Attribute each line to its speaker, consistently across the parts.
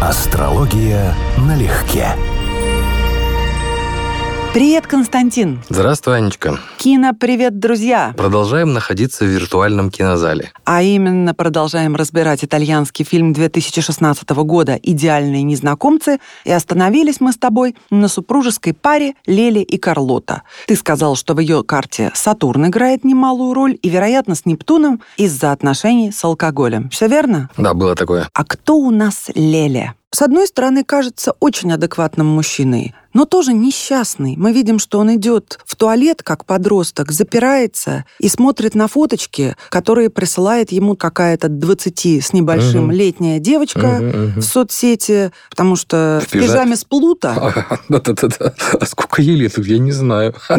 Speaker 1: Астрология налегке.
Speaker 2: Привет, Константин.
Speaker 3: Здравствуй, Анечка.
Speaker 2: Кино-привет, друзья.
Speaker 3: Продолжаем находиться в виртуальном кинозале.
Speaker 2: А именно продолжаем разбирать итальянский фильм 2016 года «Идеальные незнакомцы». И остановились мы с тобой на супружеской паре Лели и Карлота. Ты сказал, что в ее карте Сатурн играет немалую роль и, вероятно, с Нептуном из-за отношений с алкоголем. Все верно?
Speaker 3: Да, было такое.
Speaker 2: А кто у нас Леля? С одной стороны, кажется очень адекватным мужчиной, но тоже несчастный. Мы видим, что он идет в туалет, как подросток, запирается и смотрит на фоточки, которые присылает ему какая-то 20 с небольшим угу. летняя девочка угу, угу. в соцсети, потому что в, в пижаме с плута.
Speaker 3: Да-да-да. А сколько ей лет, я не знаю.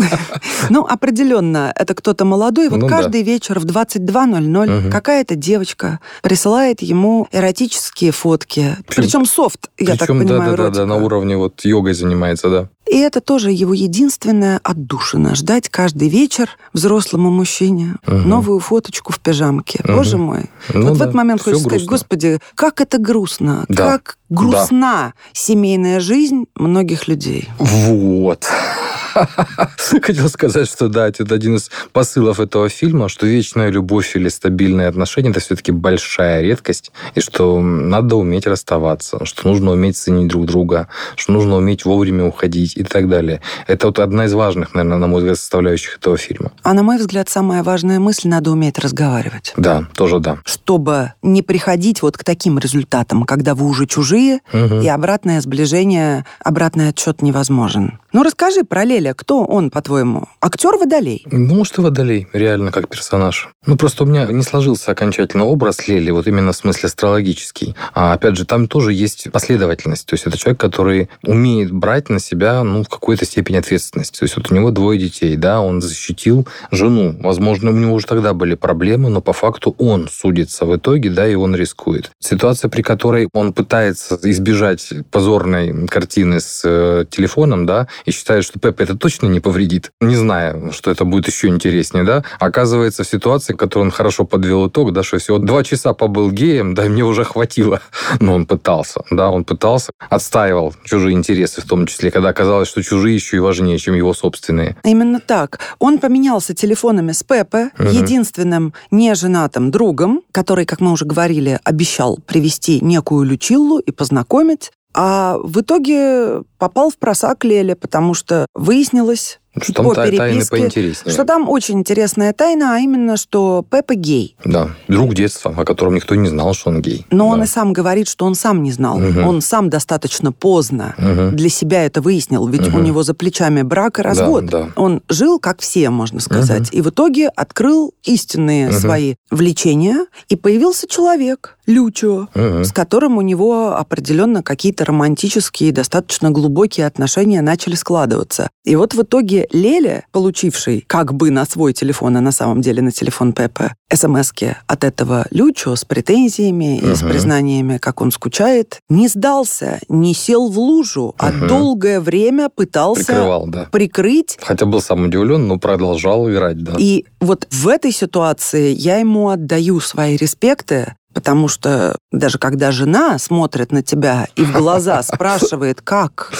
Speaker 2: Ну, определенно, это кто-то молодой. Вот ну каждый вечер в 22.00 какая-то девочка присылает ему эротические фотки. Причем софт, я так понимаю,
Speaker 3: Да-да-да, на уровне вот йогой занимается, да.
Speaker 2: И это тоже его единственная отдушина. Ждать каждый вечер взрослому мужчине угу. новую фоточку в пижамке. Угу. Боже мой. Ну, вот да. в этот момент хочется сказать, господи, как это грустно. Да. Как грустна да. семейная жизнь многих людей.
Speaker 3: Вот. Хотел сказать, что да, это один из посылов этого фильма, что вечная любовь или стабильные отношения – это все-таки большая редкость, и что надо уметь расставаться, что нужно уметь ценить друг друга, что нужно уметь вовремя уходить и так далее. Это вот одна из важных, наверное, на мой взгляд, составляющих этого фильма.
Speaker 2: А на мой взгляд, самая важная мысль – надо уметь разговаривать.
Speaker 3: Да, тоже да.
Speaker 2: Чтобы не приходить вот к таким результатам, когда вы уже чужие, угу. и обратное сближение, обратный отчет невозможен. Ну, расскажи про Леля. Кто он, по-твоему? Актер Водолей?
Speaker 3: Ну, может, и Водолей, реально, как персонаж. Ну, просто у меня не сложился окончательно образ Лели, вот именно в смысле астрологический. А, опять же, там тоже есть последовательность. То есть это человек, который умеет брать на себя, ну, в какой-то степени ответственность. То есть вот у него двое детей, да, он защитил жену. Возможно, у него уже тогда были проблемы, но по факту он судится в итоге, да, и он рискует. Ситуация, при которой он пытается избежать позорной картины с э, телефоном, да, и считает, что Пеппа это точно не повредит, не зная, что это будет еще интереснее, да, оказывается в ситуации, в которой он хорошо подвел итог, да, что всего два часа побыл геем, да, мне уже хватило. Но он пытался, да, он пытался, отстаивал чужие интересы в том числе, когда оказалось, что чужие еще и важнее, чем его собственные.
Speaker 2: Именно так. Он поменялся телефонами с Пеппе, угу. единственным неженатым другом, который, как мы уже говорили, обещал привести некую Лючиллу и познакомить. А в итоге попал в просак Леля, потому что выяснилось,
Speaker 3: что там по та, тайны поинтереснее.
Speaker 2: Что там очень интересная тайна, а именно, что Пеппа гей.
Speaker 3: Да, друг детства, о котором никто не знал, что он гей.
Speaker 2: Но
Speaker 3: да.
Speaker 2: он и сам говорит, что он сам не знал. Угу. Он сам достаточно поздно угу. для себя это выяснил, ведь угу. у него за плечами брак и развод. Да, да. Он жил, как все, можно сказать, угу. и в итоге открыл истинные угу. свои влечения, и появился человек, Лючо, угу. с которым у него определенно какие-то романтические, достаточно глубокие отношения начали складываться. И вот в итоге Леля, получивший как бы на свой телефон, а на самом деле на телефон Пепе, смс от этого Лючо с претензиями угу. и с признаниями, как он скучает, не сдался, не сел в лужу, угу. а долгое время пытался
Speaker 3: Прикрывал, да.
Speaker 2: прикрыть.
Speaker 3: Хотя был сам удивлен, но продолжал играть, да.
Speaker 2: И вот в этой ситуации я ему отдаю свои респекты, Потому что даже когда жена смотрит на тебя и в глаза спрашивает, как,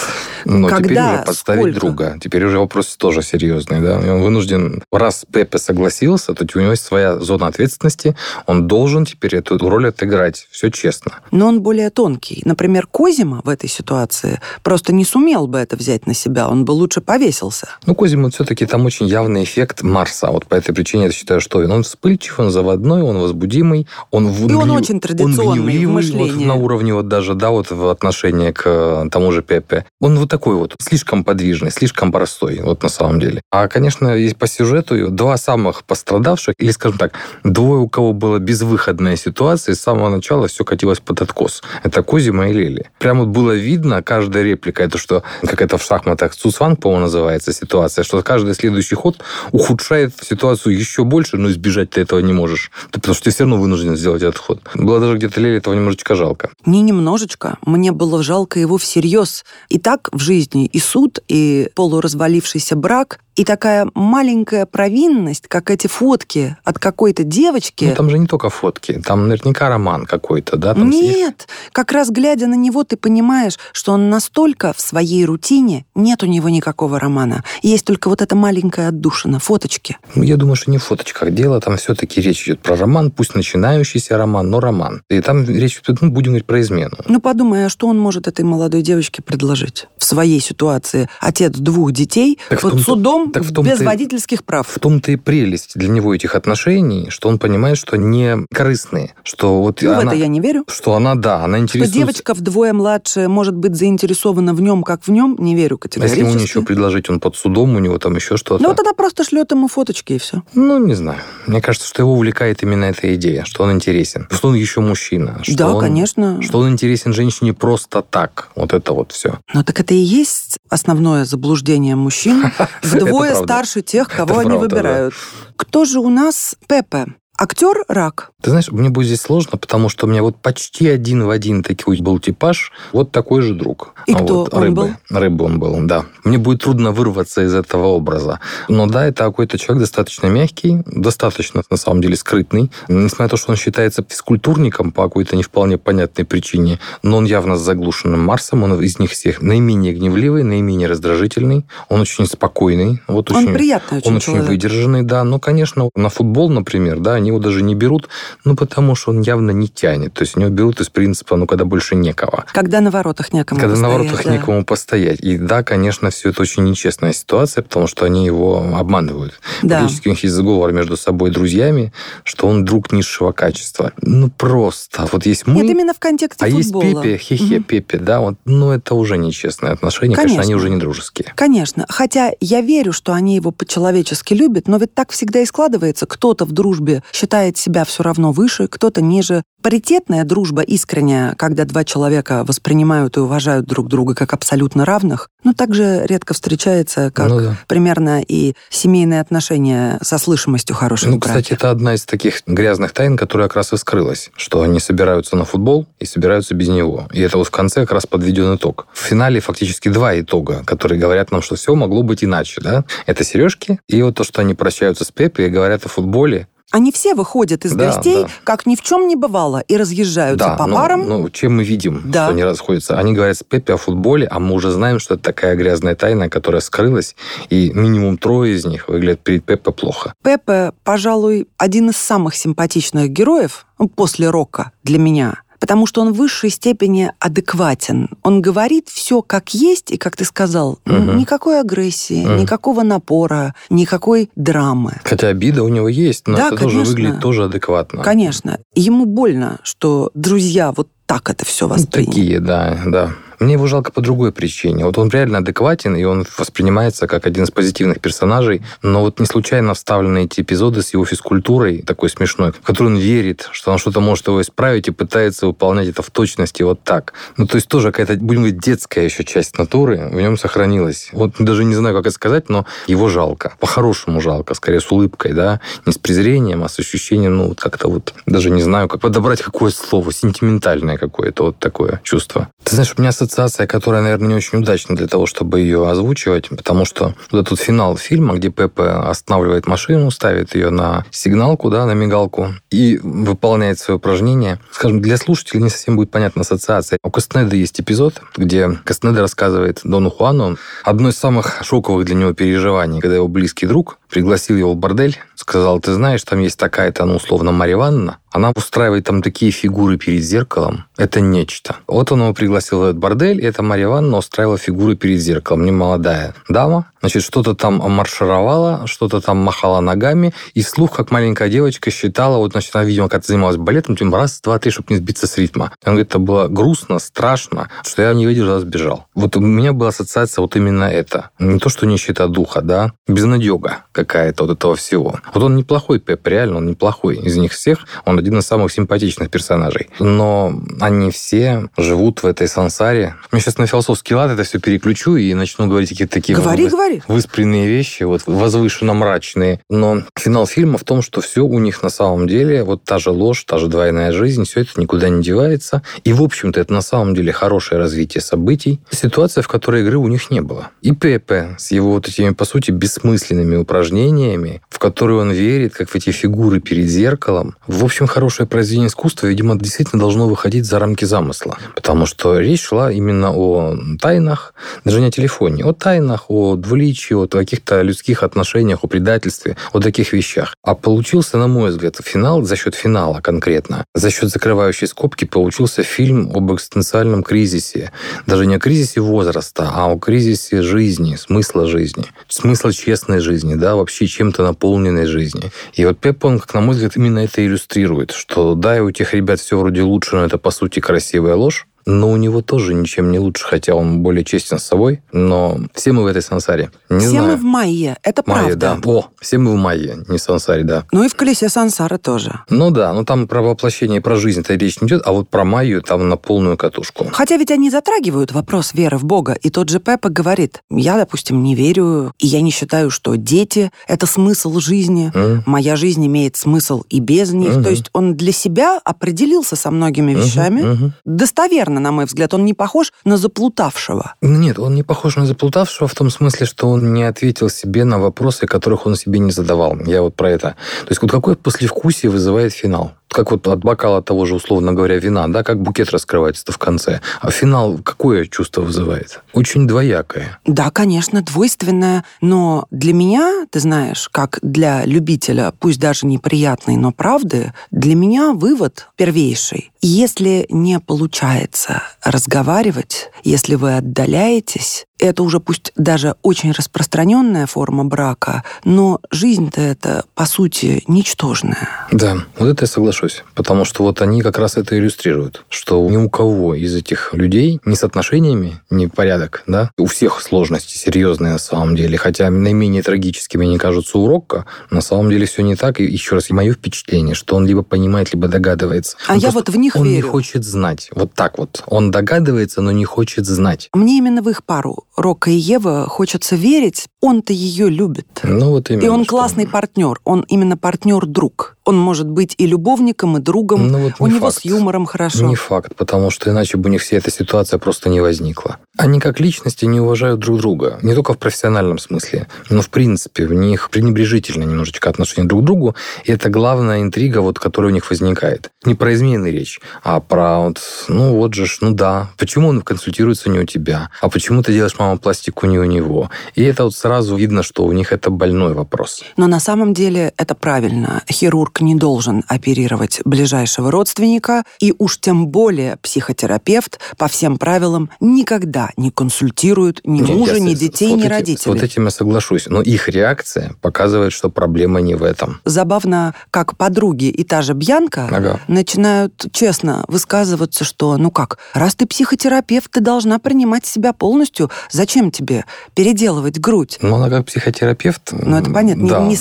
Speaker 3: Но когда, теперь уже подставить сколько? друга. Теперь уже вопрос тоже серьезный. Да? он вынужден, раз Пепе согласился, то у него есть своя зона ответственности, он должен теперь эту роль отыграть. Все честно.
Speaker 2: Но он более тонкий. Например, Козима в этой ситуации просто не сумел бы это взять на себя, он бы лучше повесился.
Speaker 3: Ну, Козима все-таки там очень явный эффект Марса. Вот по этой причине я считаю, что он вспыльчив, он заводной, он возбудимый, он
Speaker 2: в он очень традиционный
Speaker 3: он
Speaker 2: в мышлении.
Speaker 3: Вот на уровне вот даже, да, вот в отношении к э, тому же Пепе. Он вот такой вот, слишком подвижный, слишком простой, вот на самом деле. А, конечно, есть по сюжету два самых пострадавших, или, скажем так, двое, у кого была безвыходная ситуация, с самого начала все катилось под откос. Это Козима и Лили. Прямо вот было видно, каждая реплика, это что, как это в шахматах, Цусванг, по-моему, называется ситуация, что каждый следующий ход ухудшает ситуацию еще больше, но избежать ты этого не можешь. Потому что ты все равно вынужден сделать этот ход Вот. Было даже где-то Леле этого немножечко жалко.
Speaker 2: Не немножечко. Мне было жалко его всерьез. И так в жизни и суд, и полуразвалившийся брак, и такая маленькая провинность, как эти фотки от какой-то девочки.
Speaker 3: Ну, там же не только фотки, там наверняка роман какой-то, да? Там
Speaker 2: Нет, как раз глядя на него, ты понимаешь, что он настолько в своей рутине, нет у него никакого романа. Есть только вот эта маленькая отдушина, фоточки.
Speaker 3: Ну, я думаю, что не в фоточках дело, там все-таки речь идет про роман, пусть начинающийся роман, но роман. И там речь идет, ну, будем говорить про измену.
Speaker 2: Ну, подумай, а что он может этой молодой девочке предложить в своей ситуации? Отец двух детей, так вот судом так в том без водительских прав.
Speaker 3: В том-то и прелесть для него этих отношений, что он понимает, что не корыстные. Что вот
Speaker 2: ну,
Speaker 3: она,
Speaker 2: в это я не верю.
Speaker 3: Что она, да, она интересуется...
Speaker 2: Что девочка вдвое младше может быть заинтересована в нем, как в нем, не верю категорически.
Speaker 3: А если ему еще предложить, он под судом, у него там еще что-то.
Speaker 2: Ну, вот она просто шлет ему фоточки и все.
Speaker 3: Ну, не знаю. Мне кажется, что его увлекает именно эта идея, что он интересен. Что он еще мужчина. Что
Speaker 2: да,
Speaker 3: он,
Speaker 2: конечно.
Speaker 3: Что он интересен женщине просто так. Вот это вот все.
Speaker 2: Ну, так это и есть основное заблуждение мужчин. Вдвое старше тех, кого они выбирают. Кто же у нас Пепе? Актер рак.
Speaker 3: Ты знаешь, мне будет здесь сложно, потому что у меня вот почти один в один такой был типаж, вот такой же друг.
Speaker 2: И а кто
Speaker 3: вот,
Speaker 2: он
Speaker 3: рыбы.
Speaker 2: был?
Speaker 3: Рыбы он был, да. Мне будет трудно вырваться из этого образа. Но да, это какой-то человек достаточно мягкий, достаточно, на самом деле, скрытный. Несмотря на то, что он считается физкультурником по какой-то не вполне понятной причине, но он явно с заглушенным Марсом, он из них всех наименее гневливый, наименее раздражительный, он очень спокойный. Вот
Speaker 2: он
Speaker 3: очень,
Speaker 2: приятный очень
Speaker 3: Он
Speaker 2: человек.
Speaker 3: очень выдержанный, да. Но, конечно, на футбол, например, да, они его даже не берут, ну, потому что он явно не тянет. То есть его берут из принципа, ну, когда больше некого.
Speaker 2: Когда на воротах некому
Speaker 3: Когда
Speaker 2: постоять,
Speaker 3: на воротах
Speaker 2: да.
Speaker 3: некому постоять. И да, конечно, все это очень нечестная ситуация, потому что они его обманывают.
Speaker 2: Да.
Speaker 3: Фактически у них есть сговор между собой друзьями, что он друг низшего качества. Ну, просто. Вот есть мы...
Speaker 2: Нет, именно в контексте
Speaker 3: а
Speaker 2: футбола.
Speaker 3: есть Пепе, хе-хе, угу. Пепе, да, вот, ну, это уже нечестные отношения. Конечно. Конечно, они уже не дружеские.
Speaker 2: Конечно. Хотя я верю, что они его по-человечески любят, но ведь так всегда и складывается. Кто-то в дружбе считает себя все равно выше, кто-то ниже. Паритетная дружба искренняя, когда два человека воспринимают и уважают друг друга как абсолютно равных, ну, также редко встречается, как ну, да. примерно и семейные отношения со слышимостью хороших
Speaker 3: Ну,
Speaker 2: братьев.
Speaker 3: кстати, это одна из таких грязных тайн, которая как раз и скрылась, что они собираются на футбол и собираются без него. И это вот в конце как раз подведен итог. В финале фактически два итога, которые говорят нам, что все могло быть иначе. Да? Это сережки и вот то, что они прощаются с Пепе и говорят о футболе,
Speaker 2: они все выходят из
Speaker 3: да,
Speaker 2: гостей,
Speaker 3: да.
Speaker 2: как ни в чем не бывало, и разъезжаются
Speaker 3: да,
Speaker 2: по
Speaker 3: ну,
Speaker 2: парам.
Speaker 3: Ну, чем мы видим,
Speaker 2: да.
Speaker 3: что они расходятся? Они говорят с Пеппи о футболе, а мы уже знаем, что это такая грязная тайна, которая скрылась, и минимум трое из них выглядят перед Пеппе плохо.
Speaker 2: Пеппе, пожалуй, один из самых симпатичных героев ну, после Рока для меня – потому что он в высшей степени адекватен. Он говорит все как есть, и, как ты сказал, угу. никакой агрессии, угу. никакого напора, никакой драмы.
Speaker 3: Хотя обида у него есть, но
Speaker 2: да,
Speaker 3: это
Speaker 2: конечно.
Speaker 3: тоже выглядит тоже адекватно.
Speaker 2: Конечно. Ему больно, что друзья вот так это все восприняли.
Speaker 3: Ну, такие, да, да. Мне его жалко по другой причине. Вот он реально адекватен, и он воспринимается как один из позитивных персонажей, но вот не случайно вставлены эти эпизоды с его физкультурой, такой смешной, в которой он верит, что он что-то может его исправить и пытается выполнять это в точности вот так. Ну, то есть тоже какая-то, будем говорить, детская еще часть натуры в нем сохранилась. Вот даже не знаю, как это сказать, но его жалко. По-хорошему жалко, скорее с улыбкой, да, не с презрением, а с ощущением, ну, вот как-то вот, даже не знаю, как подобрать какое слово, сентиментальное какое-то вот такое чувство. Ты знаешь, у меня ассоциация, которая, наверное, не очень удачна для того, чтобы ее озвучивать, потому что вот этот финал фильма, где Пепе останавливает машину, ставит ее на сигналку, да, на мигалку и выполняет свое упражнение. Скажем, для слушателей не совсем будет понятна ассоциация. У Кастнеда есть эпизод, где Кастнеда рассказывает Дону Хуану одно из самых шоковых для него переживаний, когда его близкий друг пригласил его в бордель, сказал, ты знаешь, там есть такая-то, ну, условно, Марья Ивановна, она устраивает там такие фигуры перед зеркалом. Это нечто. Вот он его пригласил в этот бордель, и эта Марья Ивановна устраивала фигуры перед зеркалом. Не молодая дама. Значит, что-то там маршировала, что-то там махала ногами, и слух, как маленькая девочка, считала, вот, значит, она, видимо, как-то занималась балетом, тем раз, два, три, чтобы не сбиться с ритма. Он говорит, это было грустно, страшно, что я не выдержал, сбежал. Вот у меня была ассоциация вот именно это. Не то, что нищета духа, да, безнадега какая-то вот этого всего. Вот он неплохой Пеп, реально, он неплохой из них всех. Он один из самых симпатичных персонажей. Но они все живут в этой сансаре. Я сейчас на философский лад это все переключу и начну говорить какие-то такие
Speaker 2: говори, вы, говори.
Speaker 3: выспренные вещи, вот возвышенно-мрачные. Но финал фильма в том, что все у них на самом деле, вот та же ложь, та же двойная жизнь, все это никуда не девается. И, в общем-то, это на самом деле хорошее развитие событий. Ситуация, в которой игры у них не было. И Пепе с его вот этими, по сути, бессмысленными упражнениями, в которые он верит, как в эти фигуры перед зеркалом. В общем, хорошее произведение искусства, видимо, действительно должно выходить за рамки замысла. Потому что речь шла именно о тайнах, даже не о телефоне, о тайнах, о двуличии, о каких-то людских отношениях, о предательстве, о таких вещах. А получился, на мой взгляд, финал за счет финала конкретно, за счет закрывающей скобки получился фильм об экзистенциальном кризисе. Даже не о кризисе возраста, а о кризисе жизни, смысла жизни, смысла честной жизни, да, вообще чем-то наполненной жизни. И вот Пеп, он, как на мой взгляд, именно это иллюстрирует, что да, и у тех ребят все вроде лучше, но это по сути красивая ложь, но у него тоже ничем не лучше, хотя он более честен с собой. Но все мы в этой сансаре. Не
Speaker 2: все
Speaker 3: знаю.
Speaker 2: мы в майе, это
Speaker 3: майе,
Speaker 2: правда.
Speaker 3: да. О, все мы в майе, не сансаре, да.
Speaker 2: Ну и в колесе сансары тоже.
Speaker 3: Ну да, но там про воплощение и про жизнь-то речь не идет, а вот про майю там на полную катушку.
Speaker 2: Хотя ведь они затрагивают вопрос веры в Бога. И тот же Пеппа говорит, я, допустим, не верю, и я не считаю, что дети — это смысл жизни. Mm. Моя жизнь имеет смысл и без них. Mm-hmm. То есть он для себя определился со многими вещами. Mm-hmm. Достоверно, на мой взгляд. Он не похож на заплутавшего.
Speaker 3: Нет, он не похож на заплутавшего в том смысле, что он не ответил себе на вопросы, которых он себе не задавал. Я вот про это. То есть вот какое послевкусие вызывает финал? Как вот от бокала того же, условно говоря, вина, да, как букет раскрывается-то в конце. А финал какое чувство вызывает? Очень двоякое.
Speaker 2: Да, конечно, двойственное, но для меня, ты знаешь, как для любителя, пусть даже неприятной, но правды, для меня вывод первейший. Если не получается разговаривать, если вы отдаляетесь, это уже пусть даже очень распространенная форма брака, но жизнь-то это, по сути, ничтожная.
Speaker 3: Да, вот это я соглашусь. Потому что вот они как раз это иллюстрируют, что ни у кого из этих людей ни с отношениями не порядок, да, у всех сложности серьезные на самом деле, хотя наименее трагическими они кажутся у Рокко, на самом деле все не так. И еще раз, мое впечатление, что он либо понимает, либо догадывается.
Speaker 2: А он я вот в них
Speaker 3: он
Speaker 2: верю.
Speaker 3: не хочет знать. Вот так вот. Он догадывается, но не хочет знать.
Speaker 2: Мне именно в их пару Рока и Ева хочется верить, он-то ее любит.
Speaker 3: Ну, вот именно.
Speaker 2: И он что... классный партнер, он именно партнер-друг. Он может быть и любовником, и другом. Ну, вот У него факт. с юмором хорошо.
Speaker 3: Не факт, потому что иначе бы у них вся эта ситуация просто не возникла. Они как личности не уважают друг друга. Не только в профессиональном смысле, но в принципе. В них пренебрежительно немножечко отношение друг к другу. И это главная интрига, вот, которая у них возникает. Не про измены речь, а про вот, ну вот же, ну да, почему он консультируется не у тебя? А почему ты делаешь, мама, пластику не у него? И это вот сразу видно, что у них это больной вопрос.
Speaker 2: Но на самом деле это правильно. Хирург не должен оперировать ближайшего родственника, и уж тем более психотерапевт по всем правилам никогда не консультирует ни Нет, мужа, ни детей, ни родителей.
Speaker 3: Вот этим я соглашусь. Но их реакция показывает, что проблема не в этом.
Speaker 2: Забавно, как подруги и та же Бьянка ага. начинают честно высказываться, что, ну как, раз ты психотерапевт, ты должна принимать себя полностью. Зачем тебе переделывать грудь?
Speaker 3: Ну, она как психотерапевт...
Speaker 2: Ну, это понятно, да, не,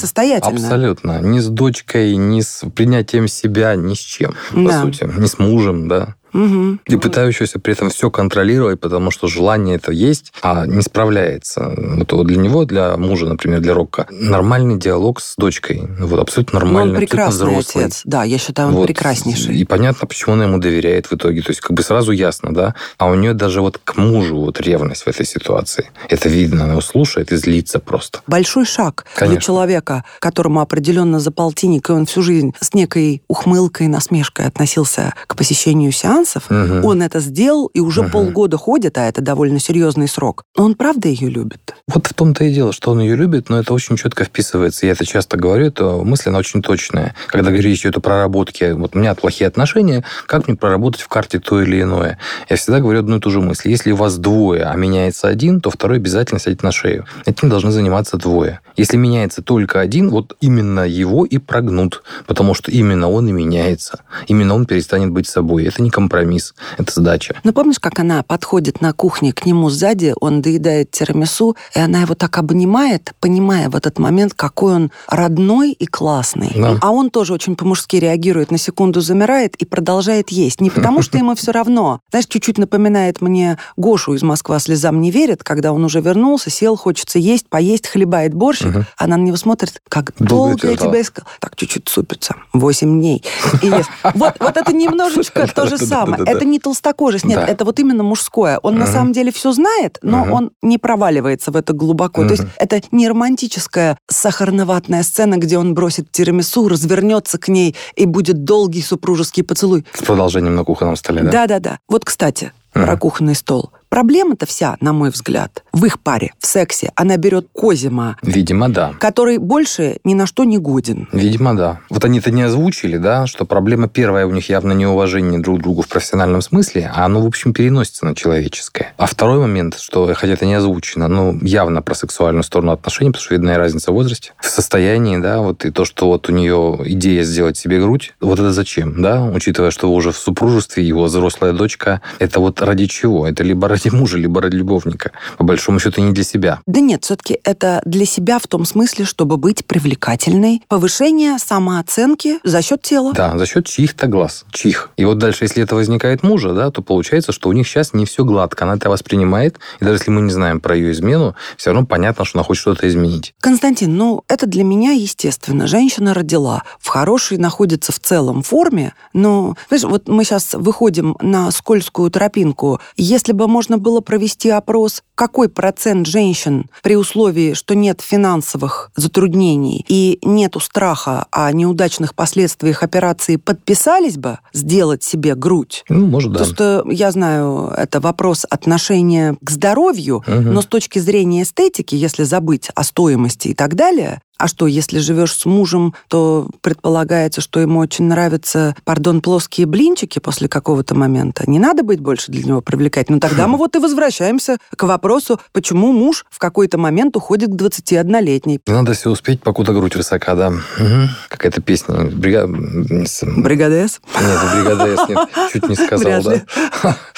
Speaker 2: не.
Speaker 3: Абсолютно. Ни с дочкой, ни с принятием себя, ни с чем, да. по сути. Ни с мужем, да.
Speaker 2: Угу.
Speaker 3: И пытающийся при этом все контролировать, потому что желание это есть, а не справляется. Вот для него, для мужа, например, для Рокко, нормальный диалог с дочкой. Вот абсолютно нормальный,
Speaker 2: он прекрасный взрослый. отец. Да, я считаю, он вот. прекраснейший.
Speaker 3: И понятно, почему она ему доверяет в итоге. То есть как бы сразу ясно, да? А у нее даже вот к мужу вот ревность в этой ситуации. Это видно, она его слушает и злится просто.
Speaker 2: Большой шаг Конечно. для человека, которому определенно за полтинник, и он всю жизнь с некой ухмылкой, насмешкой относился к посещению сеанса, сеансов, угу. он это сделал и уже угу. полгода ходит, а это довольно серьезный срок. Он правда ее любит?
Speaker 3: Вот в том-то и дело, что он ее любит, но это очень четко вписывается. Я это часто говорю, это мысль, она очень точная. Когда речь идет о проработке, вот у меня плохие отношения, как мне проработать в карте то или иное? Я всегда говорю одну и ту же мысль. Если у вас двое, а меняется один, то второй обязательно сядет на шею. Этим должны заниматься двое. Если меняется только один, вот именно его и прогнут, потому что именно он и меняется. Именно он перестанет быть собой. Это не компромисс, это сдача.
Speaker 2: Ну, помнишь, как она подходит на кухне к нему сзади, он доедает тирамису, и она его так обнимает, понимая в этот момент, какой он родной и классный. Да. А он тоже очень по-мужски реагирует, на секунду замирает и продолжает есть. Не потому, что ему все равно. Знаешь, чуть-чуть напоминает мне Гошу из «Москва слезам не верит», когда он уже вернулся, сел, хочется есть, поесть, хлебает борщ. Угу. Она на него смотрит, как долго, долго я тебя искал. Так, чуть-чуть супится. Восемь дней. И ест. Вот, вот это немножечко то же самое. Это не толстокожесть, нет, это вот именно мужское. Он на самом деле все знает, но он не проваливается в это глубоко. То есть это не романтическая сахарноватная сцена, где он бросит тирамису, развернется к ней и будет долгий супружеский поцелуй.
Speaker 3: С продолжением на кухонном столе, да?
Speaker 2: Да-да-да. Вот, кстати, про кухонный стол. Проблема-то вся, на мой взгляд, в их паре, в сексе. Она берет Козима.
Speaker 3: Видимо, да.
Speaker 2: Который больше ни на что не годен.
Speaker 3: Видимо, да. Вот они-то не озвучили, да, что проблема первая у них явно неуважение друг к другу в профессиональном смысле, а оно, в общем, переносится на человеческое. А второй момент, что, хотя это не озвучено, но явно про сексуальную сторону отношений, потому что видна разница в возрасте, в состоянии, да, вот и то, что вот у нее идея сделать себе грудь, вот это зачем, да, учитывая, что уже в супружестве его взрослая дочка, это вот ради чего? Это либо ради мужа, либо ради любовника. По большому счету не для себя.
Speaker 2: Да нет, все-таки это для себя в том смысле, чтобы быть привлекательной. Повышение самооценки за счет тела.
Speaker 3: Да, за счет чьих-то глаз. Чьих. И вот дальше, если это возникает мужа, да, то получается, что у них сейчас не все гладко. Она это воспринимает. И даже если мы не знаем про ее измену, все равно понятно, что она хочет что-то изменить.
Speaker 2: Константин, ну, это для меня естественно. Женщина родила, в хорошей находится в целом форме, но, знаешь, вот мы сейчас выходим на скользкую тропинку. Если бы можно было провести опрос, какой процент женщин при условии, что нет финансовых затруднений и нету страха о неудачных последствиях операции, подписались бы сделать себе грудь?
Speaker 3: Ну, может, да.
Speaker 2: Просто я знаю, это вопрос отношения к здоровью, угу. но с точки зрения эстетики, если забыть о стоимости и так далее, а что, если живешь с мужем, то предполагается, что ему очень нравятся, пардон, плоские блинчики после какого-то момента. Не надо быть больше для него привлекательным. Ну, тогда мы вот и возвращаемся к вопросу, почему муж в какой-то момент уходит к 21-летней.
Speaker 3: Надо все успеть, покуда грудь высока, да. Угу. Какая-то песня. Брига...
Speaker 2: Бригадес?
Speaker 3: Нет, Бригадес, нет. Чуть не сказал, да.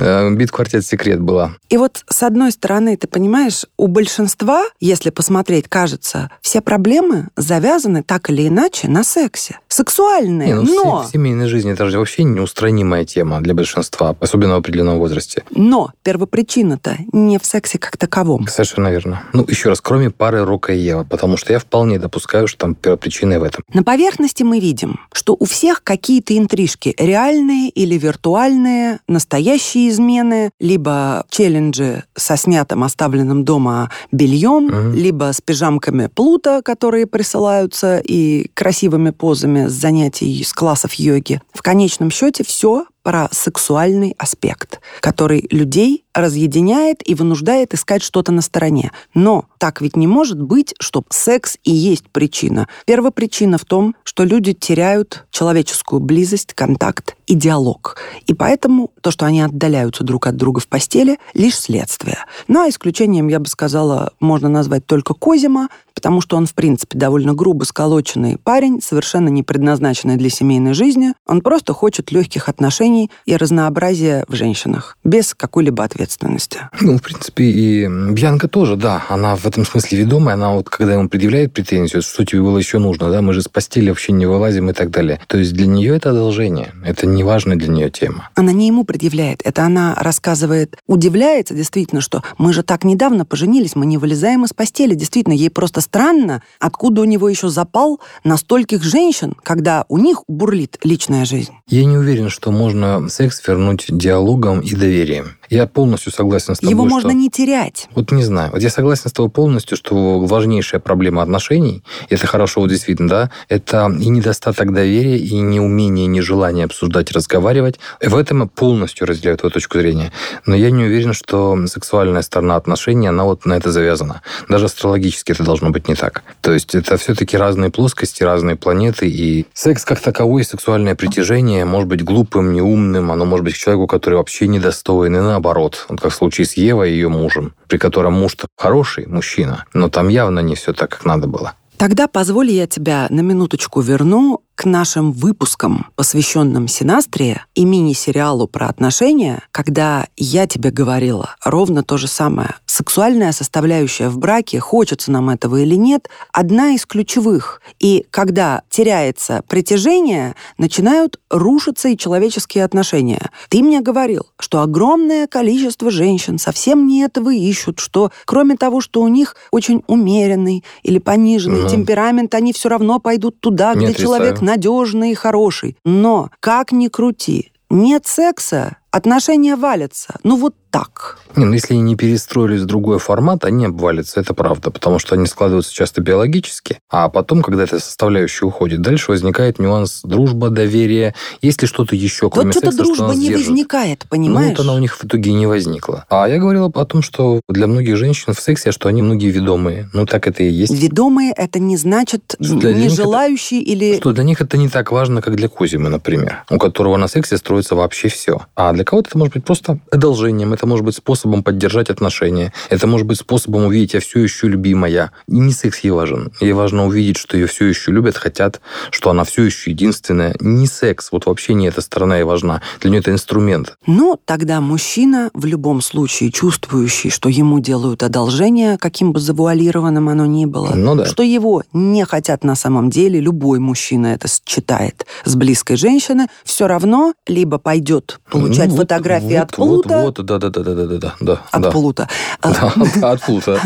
Speaker 3: Э, Бит-квартет «Секрет» была.
Speaker 2: И вот, с одной стороны, ты понимаешь, у большинства, если посмотреть, кажется, все проблемы завязаны так или иначе на сексе. Сексуальные, не, ну, но...
Speaker 3: В семейной жизни это же вообще неустранимая тема для большинства, особенно в определенном возрасте.
Speaker 2: Но первопричина-то не в сексе как таковом.
Speaker 3: Совершенно верно. Ну, еще раз, кроме пары Рока и Ева, потому что я вполне допускаю, что там первопричина в этом.
Speaker 2: На поверхности мы видим, что у всех какие-то интрижки, реальные или виртуальные, настоящие измены, либо челленджи со снятым оставленным дома бельем, угу. либо с пижамками Плута, которые присылаются, и красивыми позами с занятий с классов йоги. В конечном счете все про сексуальный аспект, который людей разъединяет и вынуждает искать что-то на стороне. Но так ведь не может быть, что секс и есть причина. Первая причина в том, что люди теряют человеческую близость, контакт и диалог. И поэтому то, что они отдаляются друг от друга в постели, лишь следствие. Ну а исключением, я бы сказала, можно назвать только Козима, потому что он, в принципе, довольно грубо сколоченный парень, совершенно не предназначенный для семейной жизни. Он просто хочет легких отношений и разнообразия в женщинах, без какой-либо ответственности.
Speaker 3: Ну, в принципе, и Бьянка тоже, да, она в этом смысле ведомая, она вот, когда ему предъявляет претензию, что тебе было еще нужно, да, мы же с постели вообще не вылазим и так далее. То есть для нее это одолжение, это не важная для нее тема.
Speaker 2: Она не ему предъявляет, это она рассказывает, удивляется действительно, что мы же так недавно поженились, мы не вылезаем из постели, действительно, ей просто странно, откуда у него еще запал на стольких женщин, когда у них бурлит личная жизнь.
Speaker 3: Я не уверен, что можно секс вернуть диалогом и доверием. Я полностью согласен с тобой.
Speaker 2: Его можно
Speaker 3: что...
Speaker 2: не терять.
Speaker 3: Вот не знаю. Вот я согласен с тобой полностью, что важнейшая проблема отношений, и это хорошо вот действительно, да, это и недостаток доверия, и неумение, нежелание обсуждать, разговаривать. В этом я полностью разделяю твою точку зрения. Но я не уверен, что сексуальная сторона отношений, она вот на это завязана. Даже астрологически это должно быть не так. То есть это все-таки разные плоскости, разные планеты, и секс как таковой, сексуальное притяжение может быть глупым, неумным, оно может быть к человеку, который вообще недостоин, и наоборот, вот как в случае с Евой и ее мужем, при котором муж-то хороший мужчина, но там явно не все так, как надо было.
Speaker 2: Тогда позволь я тебя на минуточку верну к нашим выпускам, посвященным синастрии и мини-сериалу про отношения, когда я тебе говорила ровно то же самое. Сексуальная составляющая в браке, хочется нам этого или нет, одна из ключевых. И когда теряется притяжение, начинают рушиться и человеческие отношения. Ты мне говорил, что огромное количество женщин совсем не этого ищут, что кроме того, что у них очень умеренный или пониженный угу. темперамент, они все равно пойдут туда, не где отрицаю. человек надежный и хороший. Но как ни крути, нет секса, отношения валятся. Ну вот так.
Speaker 3: Не, ну если они не перестроились в другой формат, они обвалятся, это правда, потому что они складываются часто биологически, а потом, когда эта составляющая уходит, дальше возникает нюанс дружба, доверие, есть ли что-то еще, кроме вот
Speaker 2: секса, что-то дружба не держит. возникает, понимаешь? Ну,
Speaker 3: вот она у них в итоге не возникла. А я говорила о том, что для многих женщин в сексе, что они многие ведомые. Ну, так это и есть.
Speaker 2: Ведомые это не значит не желающие
Speaker 3: это,
Speaker 2: или...
Speaker 3: Что для них это не так важно, как для Кузимы, например, у которого на сексе строится вообще все. А для кого-то это может быть просто одолжением, это может быть способом поддержать отношения. Это может быть способом увидеть, я все еще любимая. И не секс ей важен. Ей важно увидеть, что ее все еще любят, хотят, что она все еще единственная. Не секс, вот вообще не эта сторона ей важна. Для нее это инструмент.
Speaker 2: Ну, тогда мужчина, в любом случае чувствующий, что ему делают одолжение, каким бы завуалированным оно ни было,
Speaker 3: ну, да.
Speaker 2: что его не хотят на самом деле, любой мужчина это считает с близкой женщины, все равно либо пойдет получать ну, фотографии вот, от плута.
Speaker 3: Вот, вот, да, да, да, да.
Speaker 2: От плута.
Speaker 3: Да, от плута.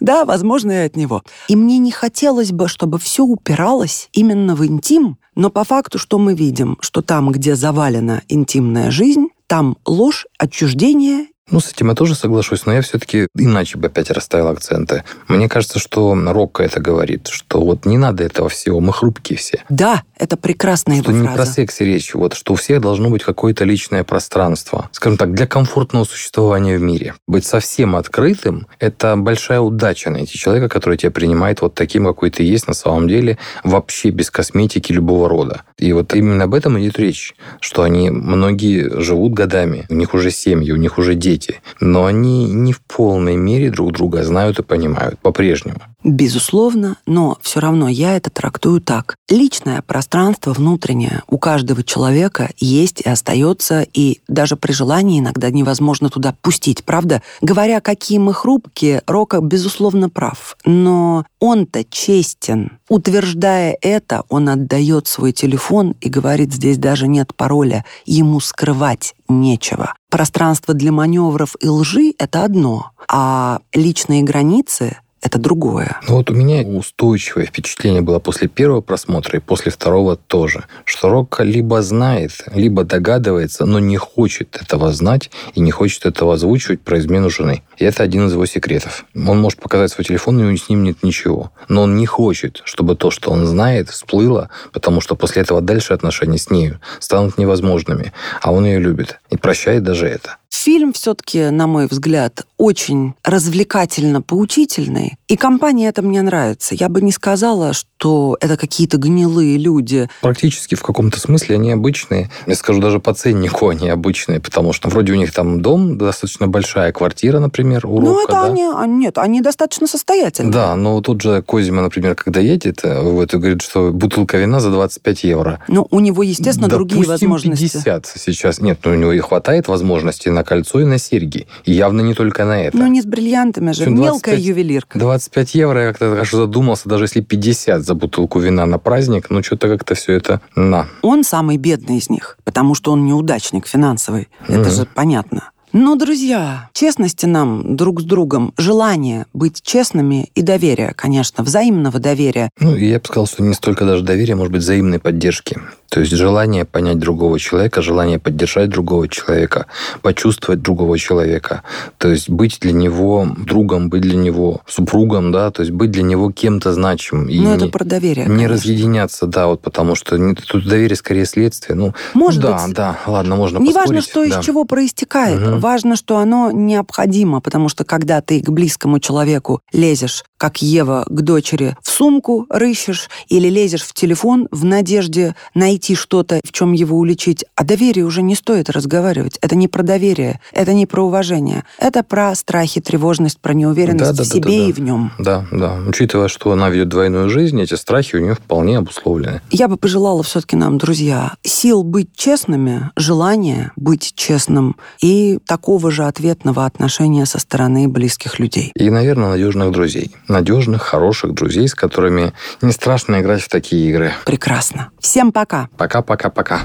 Speaker 2: Да, возможно, и от него. И мне не хотелось бы, чтобы все упиралось именно в интим, но по факту, что мы видим, что там, где завалена интимная жизнь, там ложь, отчуждение
Speaker 3: ну, с этим я тоже соглашусь, но я все-таки иначе бы опять расставил акценты. Мне кажется, что Рокко это говорит, что вот не надо этого всего, мы хрупкие все.
Speaker 2: Да, это прекрасная
Speaker 3: что
Speaker 2: его
Speaker 3: не
Speaker 2: фраза.
Speaker 3: про секс речь, вот, что у всех должно быть какое-то личное пространство. Скажем так, для комфортного существования в мире. Быть совсем открытым – это большая удача найти человека, который тебя принимает вот таким, какой ты есть на самом деле, вообще без косметики любого рода. И вот именно об этом идет речь, что они, многие живут годами, у них уже семьи, у них уже дети, дети, но они не в полной мере друг друга знают и понимают по-прежнему.
Speaker 2: Безусловно, но все равно я это трактую так. Личное пространство внутреннее у каждого человека есть и остается, и даже при желании иногда невозможно туда пустить, правда? Говоря, какие мы хрупкие, Рока, безусловно, прав. Но он-то честен. Утверждая это, он отдает свой телефон и говорит, здесь даже нет пароля, ему скрывать нечего. Пространство для маневров и лжи — это одно, а личные границы — это другое.
Speaker 3: Ну вот у меня устойчивое впечатление было после первого просмотра и после второго тоже, что Рокко либо знает, либо догадывается, но не хочет этого знать и не хочет этого озвучивать про измену жены. И это один из его секретов. Он может показать свой телефон, и с ним нет ничего. Но он не хочет, чтобы то, что он знает, всплыло, потому что после этого дальше отношения с нею станут невозможными. А он ее любит и прощает даже это.
Speaker 2: Фильм все-таки, на мой взгляд, очень развлекательно-поучительный. И компания это мне нравится. Я бы не сказала, что это какие-то гнилые люди.
Speaker 3: Практически в каком-то смысле они обычные. Я скажу, даже по ценнику они обычные, потому что вроде у них там дом, достаточно большая квартира, например, у Ну,
Speaker 2: это да? они... А, нет, они достаточно состоятельные.
Speaker 3: Да, но тут же Козима, например, когда едет, э, вот, и говорит, что бутылка вина за 25 евро.
Speaker 2: Ну, у него, естественно, Допустим, другие возможности.
Speaker 3: 50 сейчас. Нет, ну, у него и хватает возможностей на кольцо и на серьги. И явно не только на это.
Speaker 2: Ну, не с бриллиантами же. 25, Мелкая ювелирка.
Speaker 3: 25 евро, я как-то аж задумался, даже если 50 за бутылку вина на праздник, ну, что-то как-то все это на.
Speaker 2: Он самый бедный из них, потому что он неудачник финансовый. Это mm-hmm. же понятно. Но, друзья, честности нам друг с другом, желание быть честными и доверие, конечно, взаимного доверия.
Speaker 3: Ну, я бы сказал, что не столько даже доверия, может быть, взаимной поддержки. То есть желание понять другого человека, желание поддержать другого человека, почувствовать другого человека. То есть быть для него другом, быть для него супругом, да, то есть быть для него кем-то значимым.
Speaker 2: И ну, это про доверие,
Speaker 3: Не конечно. разъединяться, да, вот потому что тут доверие скорее следствие. Ну,
Speaker 2: Может
Speaker 3: да,
Speaker 2: быть.
Speaker 3: да, ладно, можно
Speaker 2: Неважно, что да. из чего проистекает. Угу. Важно, что оно необходимо, потому что когда ты к близкому человеку лезешь, как Ева к дочери, в сумку рыщешь или лезешь в телефон в надежде найти что-то, в чем его уличить, о доверии уже не стоит разговаривать. Это не про доверие, это не про уважение. Это про страхи, тревожность, про неуверенность да, да, в себе да, да, и в нем.
Speaker 3: Да, да. Учитывая, что она ведет двойную жизнь, эти страхи у нее вполне обусловлены.
Speaker 2: Я бы пожелала все-таки нам, друзья, сил быть честными, желания быть честным и такого же ответного отношения со стороны близких людей.
Speaker 3: И, наверное, надежных друзей. Надежных, хороших друзей, с которыми не страшно играть в такие игры.
Speaker 2: Прекрасно. Всем пока.
Speaker 3: Пока-пока-пока.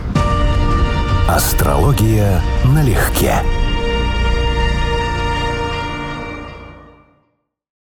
Speaker 1: Астрология налегке.